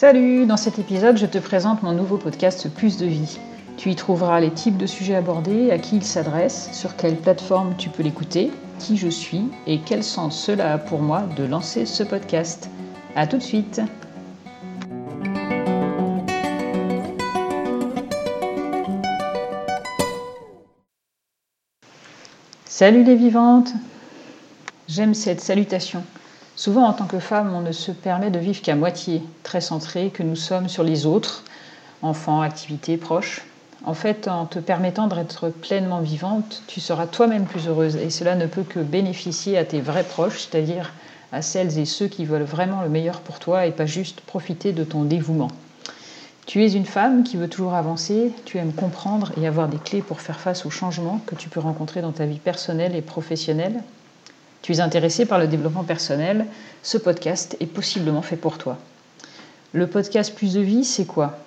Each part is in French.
Salut, dans cet épisode, je te présente mon nouveau podcast Plus de vie. Tu y trouveras les types de sujets abordés, à qui il s'adresse, sur quelle plateforme tu peux l'écouter, qui je suis et quel sens cela a pour moi de lancer ce podcast. A tout de suite Salut les vivantes J'aime cette salutation. Souvent, en tant que femme, on ne se permet de vivre qu'à moitié, très centré que nous sommes sur les autres, enfants, activités, proches. En fait, en te permettant d'être pleinement vivante, tu seras toi-même plus heureuse et cela ne peut que bénéficier à tes vrais proches, c'est-à-dire à celles et ceux qui veulent vraiment le meilleur pour toi et pas juste profiter de ton dévouement. Tu es une femme qui veut toujours avancer, tu aimes comprendre et avoir des clés pour faire face aux changements que tu peux rencontrer dans ta vie personnelle et professionnelle. Tu es intéressé par le développement personnel, ce podcast est possiblement fait pour toi. Le podcast Plus de vie, c'est quoi?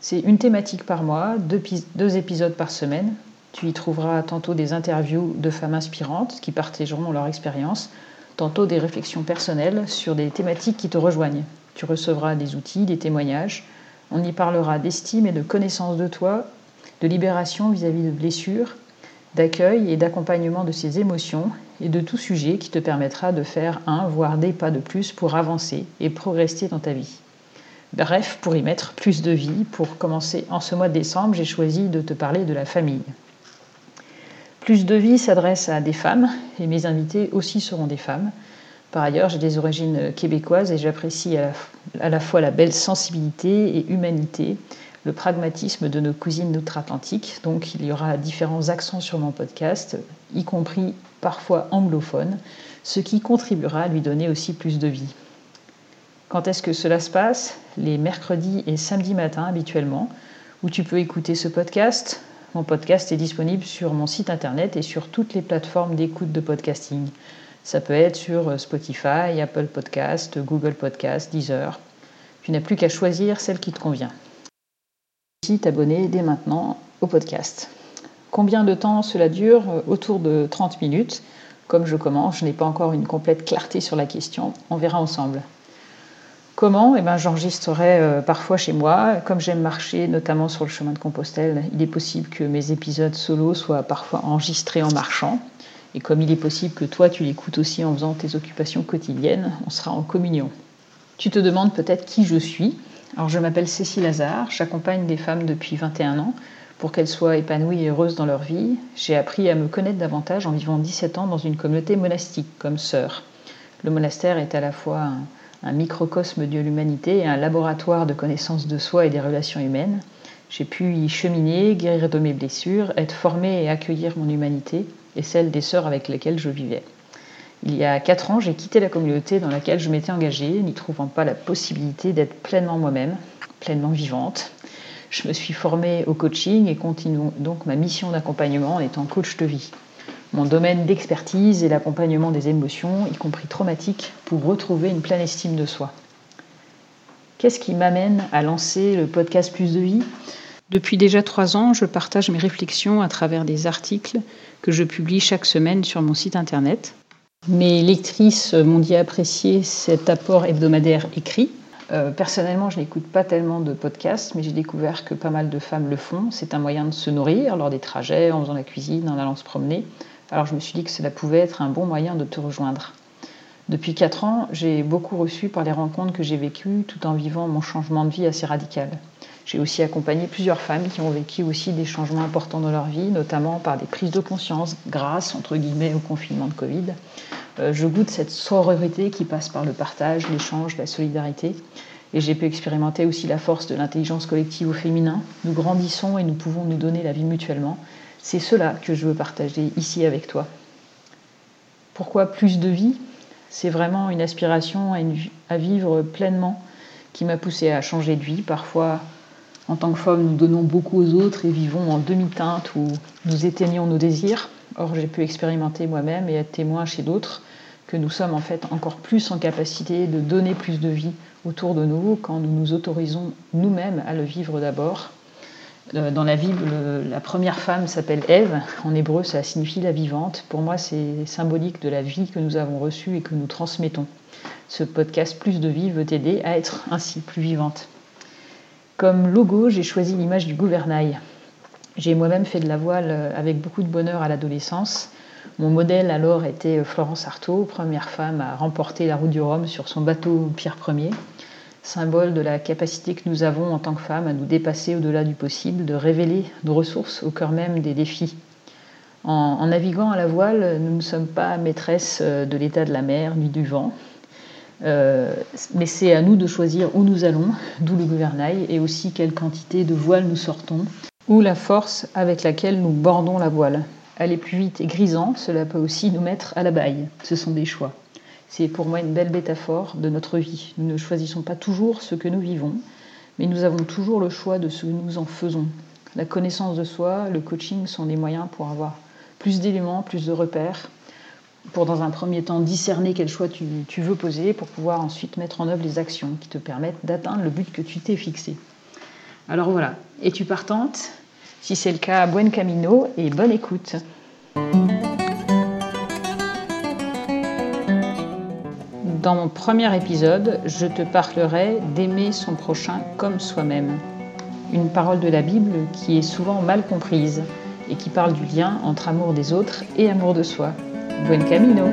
C'est une thématique par mois, deux, épisodes par semaine. Tu y trouveras tantôt des interviews de femmes inspirantes qui partageront leur expérience, tantôt des réflexions personnelles sur des thématiques qui te rejoignent. Tu recevras des outils, des témoignages. On y parlera d'estime et de connaissance de toi, de libération vis-à-vis de blessures, d'accueil et d'accompagnement de ces émotions et de tout sujet qui te permettra de faire un, voire des pas de plus pour avancer et progresser dans ta vie. Bref, pour y mettre plus de vie, pour commencer en ce mois de décembre, j'ai choisi de te parler de la famille. Plus de vie s'adresse à des femmes et mes invités aussi seront des femmes. Par ailleurs, j'ai des origines québécoises et j'apprécie à, à la fois la belle sensibilité et humanité le pragmatisme de nos cousines outre-Atlantique. Donc il y aura différents accents sur mon podcast, y compris parfois anglophones, ce qui contribuera à lui donner aussi plus de vie. Quand est-ce que cela se passe? Les mercredis et samedis matins habituellement, où tu peux écouter ce podcast. Mon podcast est disponible sur mon site internet et sur toutes les plateformes d'écoute de podcasting. Ça peut être sur Spotify, Apple Podcast, Google Podcast, Deezer. Tu n'as plus qu'à choisir celle qui te convient t'abonner dès maintenant au podcast. Combien de temps cela dure Autour de 30 minutes? Comme je commence, je n'ai pas encore une complète clarté sur la question. On verra ensemble. Comment? Eh ben, J'enregistrerai euh, parfois chez moi. Comme j'aime marcher, notamment sur le chemin de Compostelle, il est possible que mes épisodes solo soient parfois enregistrés en marchant. Et comme il est possible que toi, tu l'écoutes aussi en faisant tes occupations quotidiennes, on sera en communion. Tu te demandes peut-être qui je suis? Alors, je m'appelle Cécile Lazare, j'accompagne des femmes depuis 21 ans pour qu'elles soient épanouies et heureuses dans leur vie. J'ai appris à me connaître davantage en vivant 17 ans dans une communauté monastique comme sœur. Le monastère est à la fois un, microcosme de l'humanité et un laboratoire de connaissance de soi et des relations humaines. J'ai pu y cheminer, guérir de mes blessures, être formée et accueillir mon humanité et celle des sœurs avec lesquelles je vivais. Il y a quatre ans, j'ai quitté la communauté dans laquelle je m'étais engagée, n'y trouvant pas la possibilité d'être pleinement moi-même, pleinement vivante. Je me suis formée au coaching et continue donc ma mission d'accompagnement en étant coach de vie. Mon domaine d'expertise est l'accompagnement des émotions, y compris traumatiques, pour retrouver une pleine estime de soi. Qu'est-ce qui m'amène à lancer le podcast Plus de vie? Depuis déjà trois ans, je partage mes réflexions à travers des articles que je publie chaque semaine sur mon site internet. Mes lectrices m'ont dit apprécier cet apport hebdomadaire écrit. Euh, personnellement, je n'écoute pas tellement de podcasts, mais j'ai découvert que pas mal de femmes le font. C'est un moyen de se nourrir lors des trajets, en faisant la cuisine, en allant se promener. Alors je me suis dit que cela pouvait être un bon moyen de te rejoindre. Depuis 4 ans, j'ai beaucoup reçu par les rencontres que j'ai vécues tout en vivant mon changement de vie assez radical. J'ai aussi accompagné plusieurs femmes qui ont vécu aussi des changements importants dans leur vie, notamment par des prises de conscience grâce, entre guillemets, au confinement de Covid. Euh, je goûte cette sororité qui passe par le partage, l'échange, la solidarité. Et j'ai pu expérimenter aussi la force de l'intelligence collective au féminin. Nous grandissons et nous pouvons nous donner la vie mutuellement. C'est cela que je veux partager ici avec toi. Pourquoi plus de vie? C'est vraiment une aspiration à, vivre pleinement qui m'a poussé à changer de vie, parfois en tant que femme, nous donnons beaucoup aux autres et vivons en demi-teinte où nous éteignons nos désirs. Or, j'ai pu expérimenter moi-même et être témoin chez d'autres que nous sommes en fait encore plus en capacité de donner plus de vie autour de nous quand nous nous autorisons nous-mêmes à le vivre d'abord. Euh, dans la Bible, la première femme s'appelle Ève. En hébreu, ça signifie la vivante. Pour moi, c'est symbolique de la vie que nous avons reçue et que nous transmettons. Ce podcast Plus de vie veut t'aider à être ainsi plus vivante. Comme logo, j'ai choisi l'image du gouvernail. J'ai moi-même fait de la voile avec beaucoup de bonheur à l'adolescence. Mon modèle alors était Florence Artaud, première femme à remporter la route du Rhum sur son bateau Pierre Ier, symbole de la capacité que nous avons en tant que femmes à nous dépasser au-delà du possible, de révéler nos ressources au cœur même des défis. En, naviguant à la voile, nous ne sommes pas maîtresses de l'état de la mer ni du vent. Euh, mais c'est à nous de choisir où nous allons, d'où le gouvernail, et aussi quelle quantité de voile nous sortons, ou la force avec laquelle nous bordons la voile. Aller plus vite et grisant, cela peut aussi nous mettre à la baille. Ce sont des choix. C'est pour moi une belle métaphore de notre vie. Nous ne choisissons pas toujours ce que nous vivons, mais nous avons toujours le choix de ce que nous en faisons. La connaissance de soi, le coaching sont des moyens pour avoir plus d'éléments, plus de repères, pour dans un premier temps discerner quel choix tu, veux poser, pour pouvoir ensuite mettre en œuvre les actions qui te permettent d'atteindre le but que tu t'es fixé. Alors voilà, es-tu partante? Si c'est le cas, buen camino et bonne écoute. Dans mon premier épisode, je te parlerai d'aimer son prochain comme soi-même. Une parole de la Bible qui est souvent mal comprise et qui parle du lien entre amour des autres et amour de soi. Buen camino